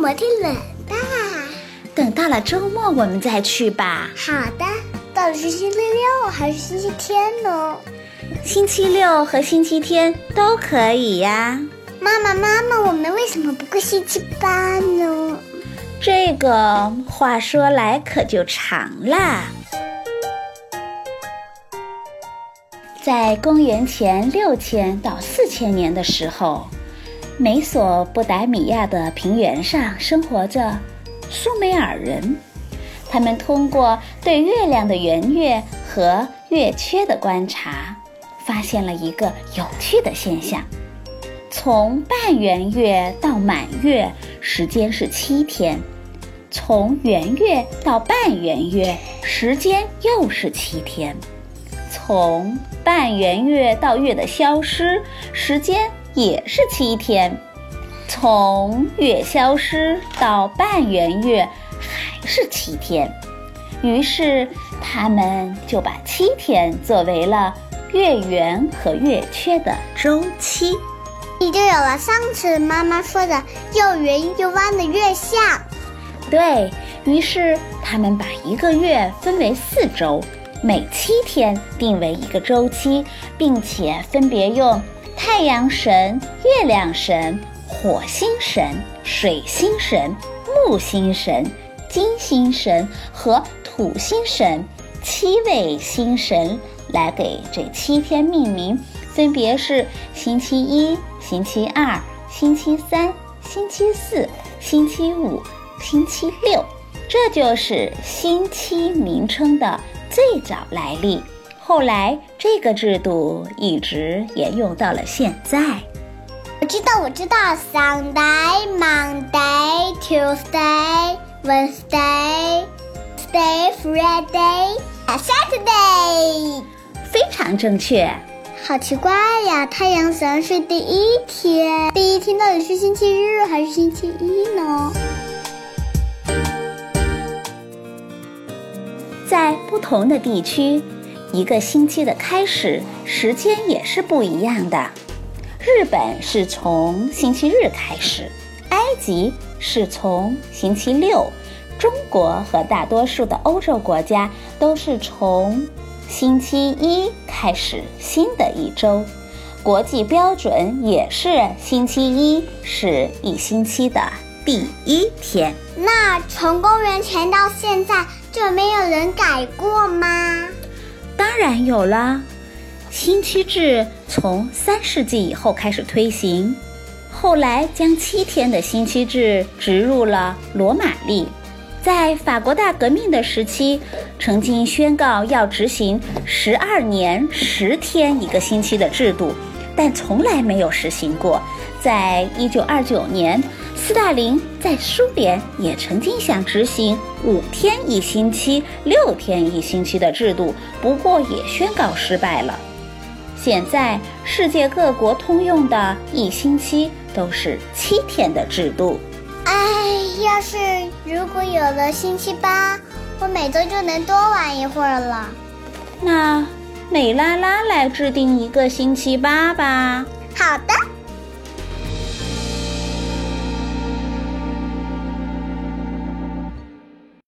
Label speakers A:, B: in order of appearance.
A: 摩天轮吧。
B: 等到了周末，我们再去吧。
A: 好的，到底是星期六还是星期天呢？
B: 星期六和星期天都可以呀。
A: 妈妈，妈妈，我们为什么不过星期八呢？
B: 这个话说来可就长啦。在公元前六千到四千年的时候，美索不达米亚的平原上生活着苏美尔人。他们通过对月亮的圆月和月缺的观察，发现了一个有趣的现象：从半圆月到满月，时间是七天；从圆月到半圆月，时间又是七天；从半圆月到月的消失，时间也是七天；从月消失到半圆月，还是七天。于是，他们就把七天作为了月圆和月缺的周期。
A: 你就有了上次妈妈说的又圆又弯的月相。
B: 对于是，他们把一个月分为四周，每七天定为一个周期，并且分别用太阳神、月亮神、火星神、水星神、木星神、金星神和土星神七位星神来给这七天命名，分别是星期一、星期二、星期三、星期四、星期五、星期六。这就是星期名称的最早来历。后来这个制度一直沿用到了现在。
A: 我知道，我知道，Sunday、Monday、Tuesday、Wednesday、Thursday、Friday、Saturday，
B: 非常正确。
A: 好奇怪呀！太阳神是第一天，第一天到底是星期日还是星期一呢？
B: 在不同的地区，一个星期的开始时间也是不一样的。日本是从星期日开始，埃及是从星期六，中国和大多数的欧洲国家都是从星期一开始新的一周。国际标准也是星期一是一星期的第一天。
A: 那从公元前到现在就没有人改过吗？
B: 当然有了，星期制从三世纪以后开始推行，后来将七天的星期制植入了罗马历。在法国大革命的时期，曾经宣告要执行十二年十天一个星期的制度，但从来没有实行过。在一九二九年，斯大林在苏联也曾经想执行五天一星期、六天一星期的制度，不过也宣告失败了。现在世界各国通用的一星期都是七天的制度。
A: 哎，要是如果有了星期八，我每周就能多玩一会儿了。
B: 那美拉拉来制定一个星期八吧。
A: 好的。